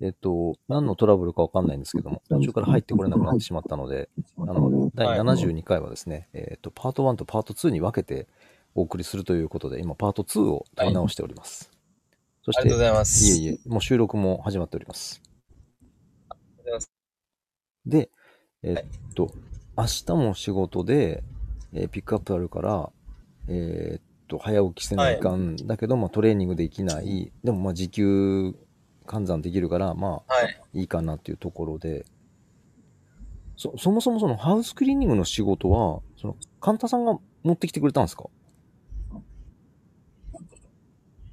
えっと、何のトラブルかわかんないんですけども、途中から入ってこれなくなってしまったので、あの、第72回はですね、えっと、パート1とパート2に分けてお送りするということで、今、パート2を取り直しております。そして、ありがとうございます。いえいえ、もう収録も始まっております。ありがとうございますで、えっと、明日も仕事で、えーピックアップあるから、えーっと、早起きせないかんだけど、まあトレーニングできない。でもまあ時給換算できるから、まあはい。いいかなっていうところで、そ、そもそもそのハウスクリーニングの仕事は、その、カンタさんが持ってきてくれたんですか？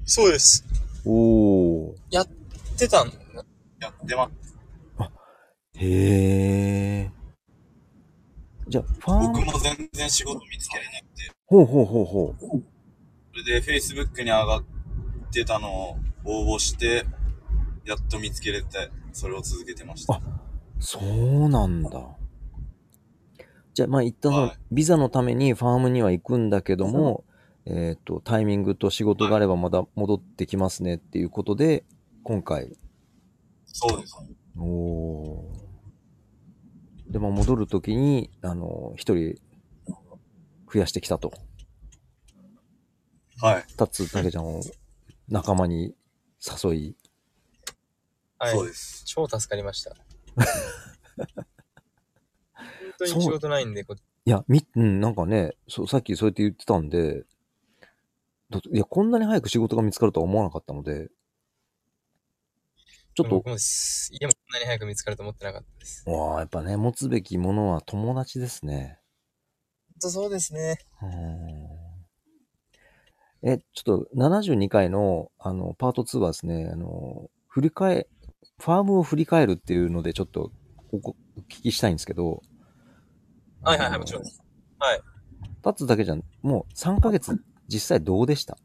そうです。おー。やってたんやってます。へー。じゃあ、ファーム、僕も全然仕事見つけれなくて、ほうほうほうほう。それで Facebook に上がってたのを応募して、やっと見つけれて、それを続けてました。あそうなんだ。じゃあ、まあ一旦そのはいビザのためにファームには行くんだけども、えっ、と、タイミングと仕事があればまた戻ってきますねっていうことで、今回、そうです。おーで、まあ戻るときに、あの、一人増やしてきたと。はい。タッツたけちゃんを仲間に誘い、はいそう。です。超助かりました。本当に仕事ないんで、こいや、み、うん、なんかね、そう、さっきそうやって言ってたんで、いや、こんなに早く仕事が見つかるとは思わなかったので、ちょっと僕、もです。家もこんなに早く見つかると思ってなかったです。わあ、やっぱね、持つべきものは友達ですね。本当そうですね。うーんえ、ちょっと72回の、あの、パート2はですね、あの、振り返、ファームを振り返るっていうので、ちょっとおこお聞きしたいんですけど。はいはいはい、もちろんです。はい。立つだけじゃん、もう3ヶ月、実際どうでした？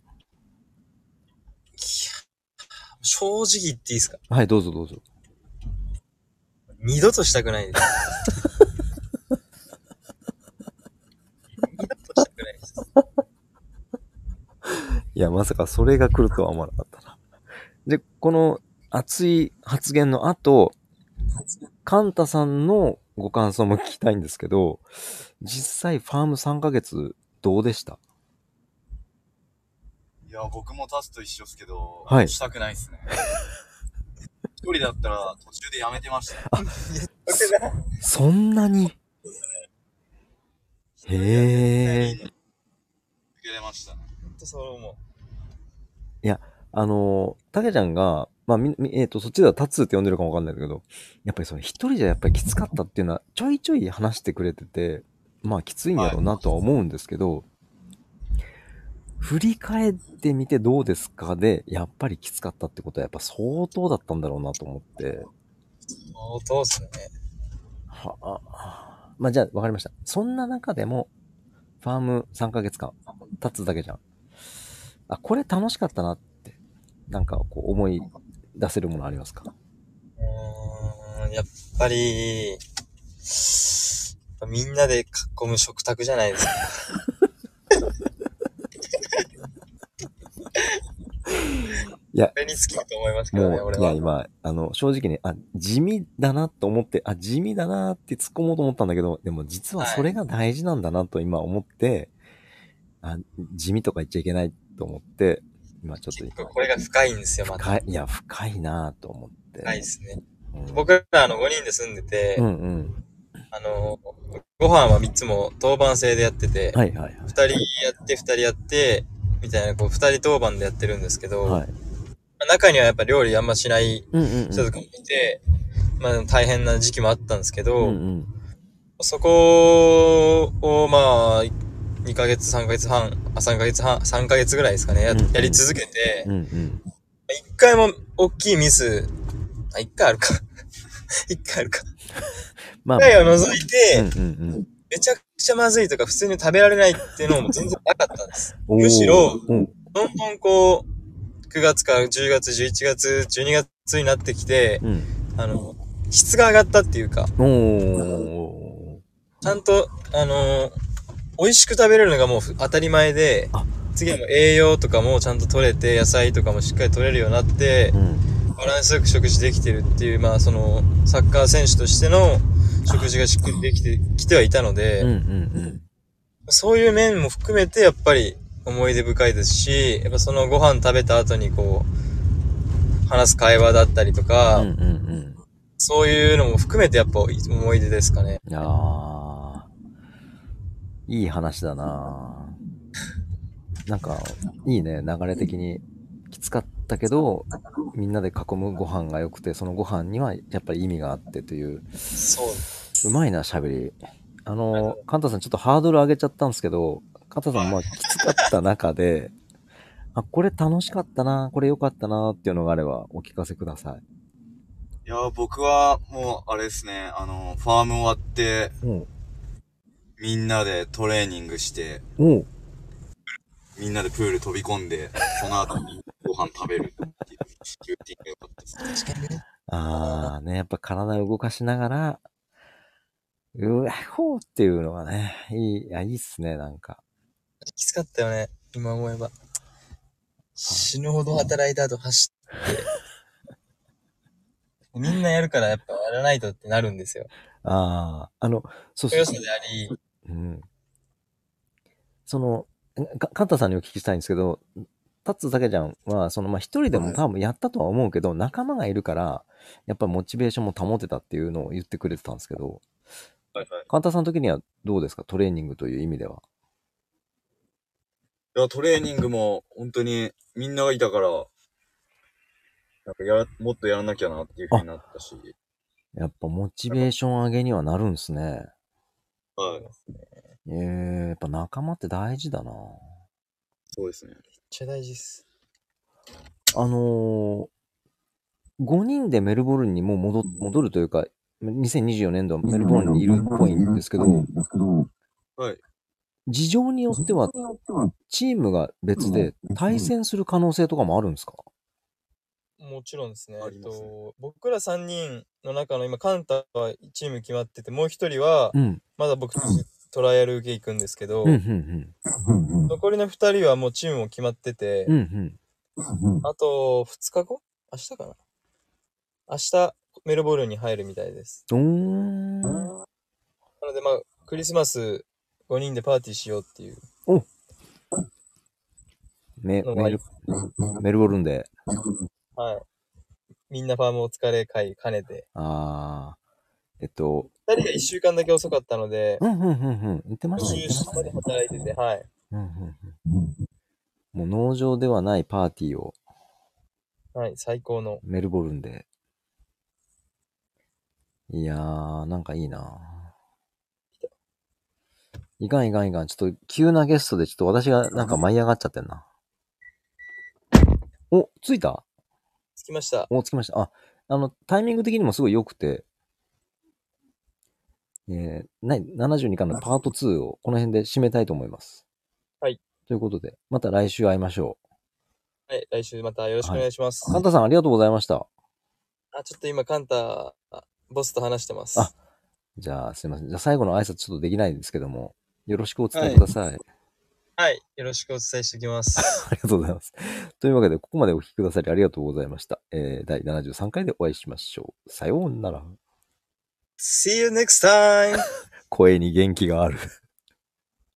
正直言っていいですか？はい、どうぞどうぞ。二度としたくないです。二度としたくないです。いや、まさかそれが来るとは思わなかったな。で、この熱い発言の後、カンタさんのご感想も聞きたいんですけど、実際ファーム3ヶ月どうでした？いや、僕もタスと一緒ですけど、はいしたくないですね。一人だったら途中でやめてました。そんなに？へえ。続けれましたね。本当そう思う。あの、たけちゃんが、まあ、えっ、と、そっちではタツって呼んでるかもわかんないんだけど、やっぱりその一人じゃやっぱりきつかったっていうのはちょいちょい話してくれてて、まあきついんやろうなとは思うんですけど、振り返ってみてどうですかで、やっぱりきつかったってことはやっぱ相当だったんだろうなと思って、相当っすね。はあ、まあじゃあわかりました。そんな中でも、ファーム3ヶ月間、経つだけじゃん。あ、これ楽しかったなって、なんかこう思い出せるものありますか？うーん、やっぱり、やっぱみんなで囲む食卓じゃないですか。いやに尽きると思いますけどね、もう、いや、俺は。今、あの、正直ね、あ、地味だなと思って、あ、地味だなって突っ込もうと思ったんだけど、でも実はそれが大事なんだなと今思って、あ、地味とか言っちゃいけないと思って、今ちょっとこれが深いんですよ、また。深い、いや、深いなと思って。深いですね。うん、僕らあの5人で住んでて、うんうん。あの、ご飯は3つも当番制でやってて、はいはいはい。2人やって2人やって、みたいな、こう2人当番でやってるんですけど、はい。中にはやっぱ料理あんましないうんうんうん。人とかもいて、まあ大変な時期もあったんですけど、うんうん。そこを、まあ、2ヶ月、3ヶ月半、あ、3ヶ月半、3ヶ月ぐらいですかね、やうんうんやり続けてう、んうん。一回も大きいミス、あ、一回あるか。一回あるか。まあ、一回を除いて、うんうんめちゃくちゃまずいとか普通に食べられないっていうのも全然なかったんです。うん。むしろ。どんどんこう、9月から10月、11月、12月になってきて、うん。あの、質が上がったっていうか。ちゃんと、あの美味しく食べれるのがもう当たり前であ、次はもう栄養とかもちゃんと取れて、野菜とかもしっかり取れるようになってう、ん。バランスよく食事できてるっていう、まあその、サッカー選手としての食事がしっかりできてきてはいたので、うんうんそういう面も含めてやっぱり思い出深いですし、やっぱそのご飯食べた後にこう、話す会話だったりとうか、ん。うんうんうん。そういうのも含めてやっぱ思い出ですかね。いやー、いい話だななんか、いいね、流れ的に。きつかったけど、みんなで囲むご飯が良くて、そのご飯にはやっぱり意味があってという、そう。うまいな、喋り。あの、カンタさんちょっとハードル上げちゃったんですけど、カンタさんまあきつかった中で、あ、これ楽しかったな、これ良かったなっていうのがあればお聞かせください。いや、僕はもう、あれですね、あの、ファーム終わって、みんなでトレーニングして、おうみんなでプール飛び込んで、その後にご飯食べるっていうルーティンが良かったですね。確かにね。あーね、やっぱ体を動かしながら、うわほーっていうのがね、いい、いや、いいっすね、なんか。きつかったよね、今思えば。死ぬほど働いた後走って。みんなやるからやっぱやらないとってなるんですよ。ああ、あの、そうそう良さであり、うん。その、かカンタさんにお聞きしたいんですけど、タッツだけちゃんは、その、まあ、一人でも多分やったとは思うけど、仲間がいるから、やっぱモチベーションも保てたっていうのを言ってくれてたんですけど、はいはい。カンタさんの時にはどうですか？トレーニングという意味では。いや、トレーニングも、本当に、みんながいたから、なんかやら、もっとやらなきゃなっていう風になったし、やっぱモチベーション上げにはなるんですね。はい。ええやっぱ仲間って大事だなそうですね。めっちゃ大事です。あのー、5人でメルボルンにもう戻戻るというか、2024年度はメルボルンにいるっぽいんですけど、はい。事情によってはチームが別で対戦する可能性とかもあるんですか？もちろんですね。えっありますねと、僕ら3人の中の今、カンタはチーム決まってて、もう一人は、うん。まだ僕たちトライアル受け行くんですけど、うん、うん、残りの2人はもうチームも決まってて、うん。うん、あと2日後？明日かな？明日、メルボルンに入るみたいです。なので、まあ、クリスマス5人でパーティーしようっていう。メメル、メルボルンで。はい。みんなファームお疲れ会兼ねて。あー。えっと、2人が1週間だけ遅かったので、うん、うん、うん、うん。言ってましたね。言ってま週したまでね。働いてて、はい。うん、うん、うん。もう農場ではないパーティーをはい、最高の。メルボルンで。いやー、なんかいいなぁいかんいかんいかん。ちょっと急なゲストでちょっと私がなんか舞い上がっちゃってんな。お、着いた着きました。お、着きました。あ、あの、タイミング的にもすごい良くて、えー、な72巻のパート2をこの辺で締めたいと思います。はい。ということで、また来週会いましょはい、来週またよろしくお願いします。う。カンタさんありがとうございました。あ、ちょっと今、カンタ、あボスと話してます。あじゃあ、すいません。じゃあ最後の挨拶ちょっとできないんですけども、よろしくお伝えください。はい、よろしくお伝えしておきます。ありがとうございます。というわけで、ここまでお聞きくださりありがとうございました。えー、第73回でお会いしましょう。さようなら。See you next time! 声に元気がある。